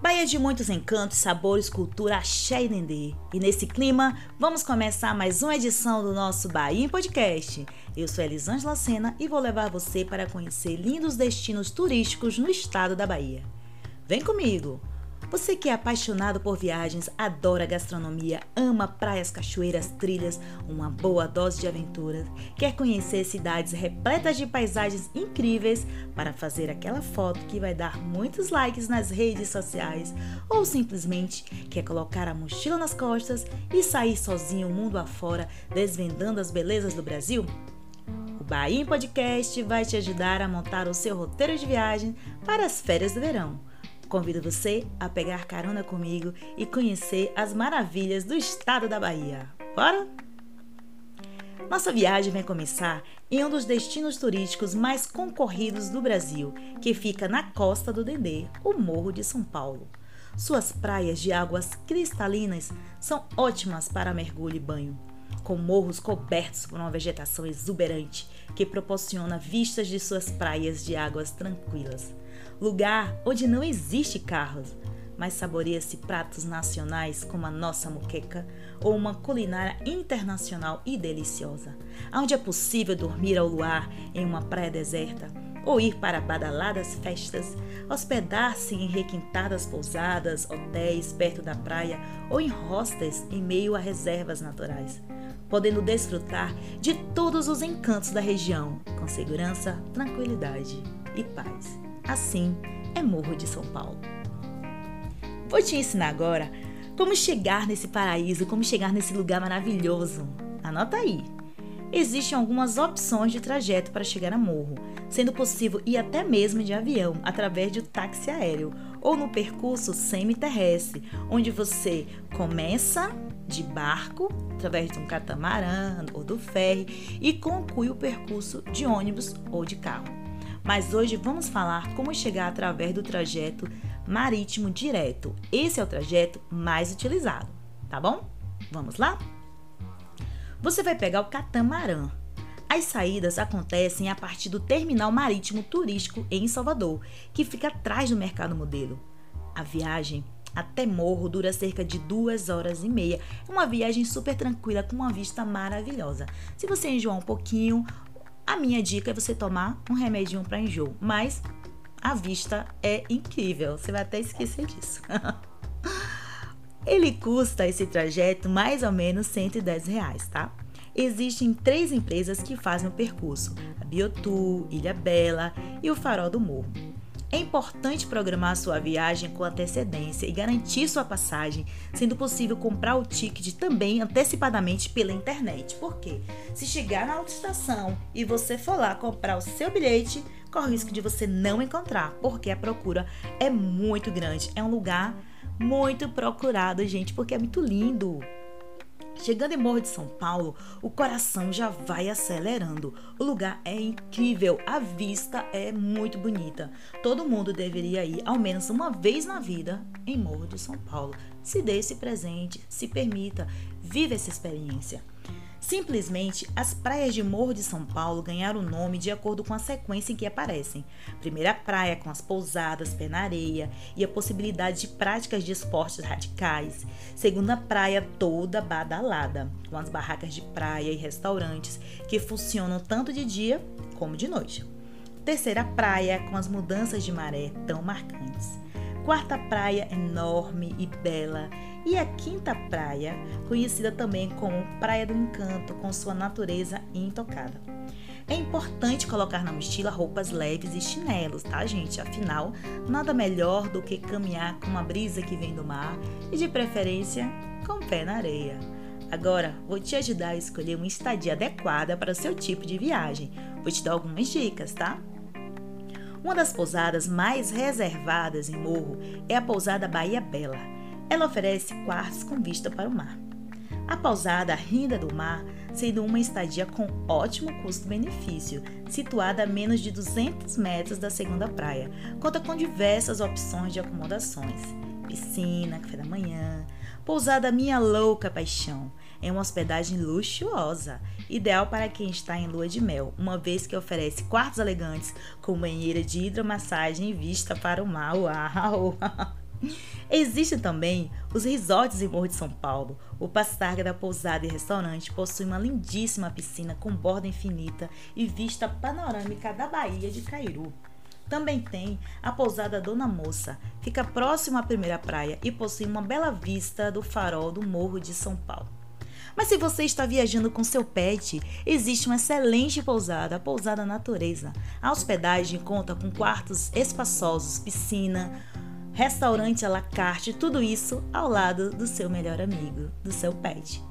Bahia de muitos encantos, sabores, cultura, axé e dendê. E nesse clima, vamos começar mais uma edição do nosso Bahia em Podcast. Eu sou Elisângela Sena e vou levar você para conhecer lindos destinos turísticos no estado da Bahia. Vem comigo! Você que é apaixonado por viagens, adora gastronomia, ama praias, cachoeiras, trilhas, uma boa dose de aventura, quer conhecer cidades repletas de paisagens incríveis para fazer aquela foto que vai dar muitos likes nas redes sociais, ou simplesmente quer colocar a mochila nas costas e sair sozinho mundo afora desvendando as belezas do Brasil? O Bahia em Podcast vai te ajudar a montar o seu roteiro de viagem para as férias do verão. Convido você a pegar carona comigo e conhecer as maravilhas do estado da Bahia. Bora? Nossa viagem vai começar em um dos destinos turísticos mais concorridos do Brasil, que fica na costa do Dendê, o Morro de São Paulo. Suas praias de águas cristalinas são ótimas para mergulho e banho, com morros cobertos por uma vegetação exuberante que proporciona vistas de suas praias de águas tranquilas lugar onde não existe carros, mas saboreia-se pratos nacionais como a nossa muqueca ou uma culinária internacional e deliciosa, onde é possível dormir ao luar em uma praia deserta ou ir para badaladas festas, hospedar-se em requintadas pousadas, hotéis perto da praia ou em hostels em meio a reservas naturais, podendo desfrutar de todos os encantos da região com segurança, tranquilidade e paz. Assim é Morro de São Paulo. Vou te ensinar agora como chegar nesse paraíso, como chegar nesse lugar maravilhoso. Anota aí. Existem algumas opções de trajeto para chegar a Morro, sendo possível ir até mesmo de avião, através de um táxi aéreo, ou no percurso semi-terrestre, onde você começa de barco, através de um catamarã ou do ferry, e conclui o percurso de ônibus ou de carro mas hoje vamos falar como chegar através do trajeto marítimo direto. Esse é o trajeto mais utilizado, tá bom? Vamos lá? Você vai pegar o catamarã. As saídas acontecem a partir do terminal marítimo turístico em Salvador, que fica atrás do mercado modelo. A viagem até Morro dura cerca de duas horas e meia. É uma viagem super tranquila com uma vista maravilhosa. Se você enjoar um pouquinho, a minha dica é você tomar um remedinho para enjoo, mas a vista é incrível, você vai até esquecer disso. Ele custa esse trajeto mais ou menos 110 reais, tá? Existem três empresas que fazem o percurso: a Biotu, Ilha Bela e o Farol do Morro. É importante programar sua viagem com antecedência e garantir sua passagem, sendo possível comprar o ticket também antecipadamente pela internet. Porque se chegar na autoestação e você for lá comprar o seu bilhete, corre o risco de você não encontrar, porque a procura é muito grande. É um lugar muito procurado, gente, porque é muito lindo. Chegando em Morro de São Paulo, o coração já vai acelerando. O lugar é incrível, a vista é muito bonita. Todo mundo deveria ir ao menos uma vez na vida em Morro de São Paulo. Se dê esse presente, se permita, viva essa experiência. Simplesmente, as praias de Morro de São Paulo ganharam o nome de acordo com a sequência em que aparecem. Primeira praia com as pousadas, pé na areia e a possibilidade de práticas de esportes radicais. Segunda praia toda badalada, com as barracas de praia e restaurantes que funcionam tanto de dia como de noite. Terceira praia com as mudanças de maré tão marcantes quarta praia enorme e bela e a quinta praia, conhecida também como Praia do Encanto, com sua natureza intocada. É importante colocar na mochila roupas leves e chinelos, tá, gente? Afinal, nada melhor do que caminhar com uma brisa que vem do mar e, de preferência, com o pé na areia. Agora, vou te ajudar a escolher uma estadia adequada para o seu tipo de viagem. Vou te dar algumas dicas, tá? Uma das pousadas mais reservadas em Morro é a pousada Bahia Bela. Ela oferece quartos com vista para o mar. A pousada Rinda do Mar, sendo uma estadia com ótimo custo-benefício, situada a menos de 200 metros da segunda praia, conta com diversas opções de acomodações: piscina, café da manhã, pousada Minha Louca Paixão, é uma hospedagem luxuosa, ideal para quem está em lua de mel, uma vez que oferece quartos elegantes com banheira de hidromassagem e vista para o mar. Uau! Existem também os resorts em Morro de São Paulo. O Pastarga da Pousada e Restaurante possui uma lindíssima piscina com borda infinita e vista panorâmica da Baía de Cairu. Também tem a pousada Dona Moça, fica próximo à primeira praia e possui uma bela vista do farol do Morro de São Paulo. Mas se você está viajando com seu pet, existe uma excelente pousada, a Pousada Natureza. A hospedagem conta com quartos espaçosos, piscina, restaurante à la carte, tudo isso ao lado do seu melhor amigo, do seu pet.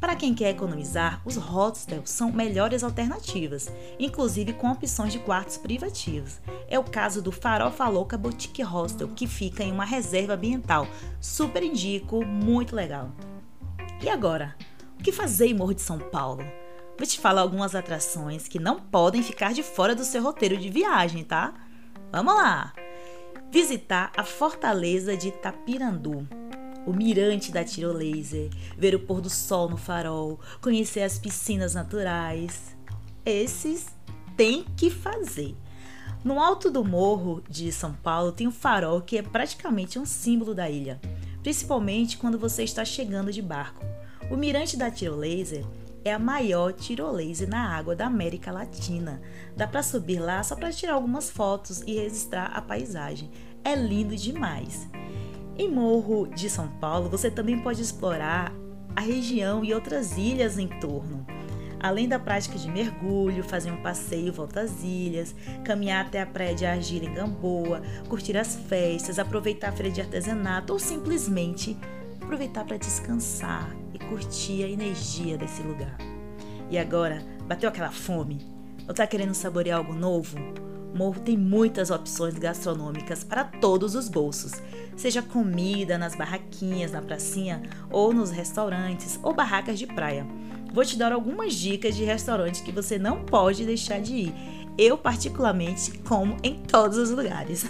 Para quem quer economizar, os hostels são melhores alternativas, inclusive com opções de quartos privativos. É o caso do Farofa Louca Boutique Hostel, que fica em uma reserva ambiental. Super indico, muito legal. E agora, o que fazer em Morro de São Paulo? Vou te falar algumas atrações que não podem ficar de fora do seu roteiro de viagem, tá? Vamos lá! Visitar a Fortaleza de Tapirandu o mirante da tirolesa, ver o pôr do sol no farol, conhecer as piscinas naturais. Esses tem que fazer. No alto do morro de São Paulo tem um farol que é praticamente um símbolo da ilha, principalmente quando você está chegando de barco. O mirante da tirolesa é a maior tirolesa na água da América Latina. Dá para subir lá só para tirar algumas fotos e registrar a paisagem. É lindo demais. Em Morro de São Paulo, você também pode explorar a região e outras ilhas em torno. Além da prática de mergulho, fazer um passeio volta às ilhas, caminhar até a praia de Argila em Gamboa, curtir as festas, aproveitar a feira de artesanato ou simplesmente aproveitar para descansar e curtir a energia desse lugar. E agora, bateu aquela fome? Ou está querendo saborear algo novo? Morro tem muitas opções gastronômicas para todos os bolsos, seja comida nas barraquinhas na pracinha ou nos restaurantes ou barracas de praia. Vou te dar algumas dicas de restaurantes que você não pode deixar de ir. Eu, particularmente, como em todos os lugares.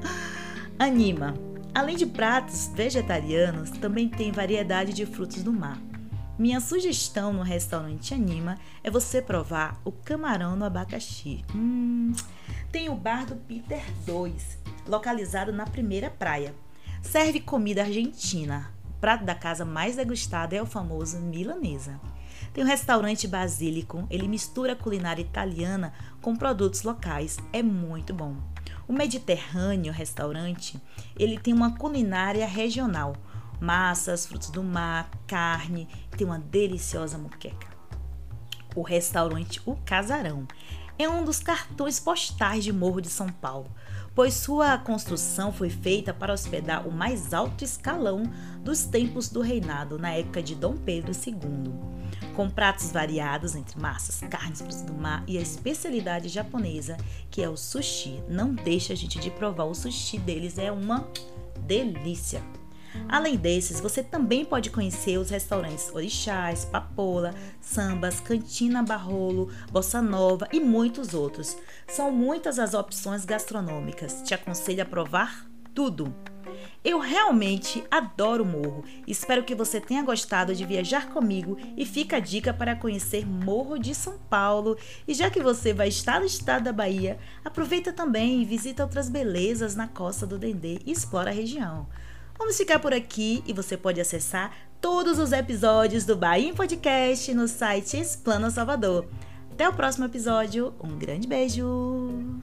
Anima. Além de pratos vegetarianos, também tem variedade de frutos do mar. Minha sugestão no restaurante Anima é você provar o camarão no abacaxi. Hum, tem o bar do Peter 2, localizado na primeira praia. Serve comida argentina. O prato da casa mais degustado é o famoso milanesa. Tem o restaurante Basílico, ele mistura culinária italiana com produtos locais, é muito bom. O Mediterrâneo Restaurante, ele tem uma culinária regional massas, frutos do mar, carne, tem uma deliciosa moqueca. O restaurante O Casarão é um dos cartões postais de Morro de São Paulo, pois sua construção foi feita para hospedar o mais alto escalão dos tempos do reinado na época de Dom Pedro II. Com pratos variados entre massas, carnes, frutos do mar e a especialidade japonesa, que é o sushi. Não deixa a gente de provar o sushi deles, é uma delícia. Além desses, você também pode conhecer os restaurantes Orixás, Papola, Sambas, Cantina Barrolo, Bossa Nova e muitos outros. São muitas as opções gastronômicas. Te aconselho a provar tudo. Eu realmente adoro Morro. Espero que você tenha gostado de viajar comigo e fica a dica para conhecer Morro de São Paulo. E já que você vai estar no estado da Bahia, aproveita também e visita outras belezas na costa do Dendê e explora a região. Vamos ficar por aqui e você pode acessar todos os episódios do Bahia Podcast no site Explana Salvador. Até o próximo episódio. Um grande beijo!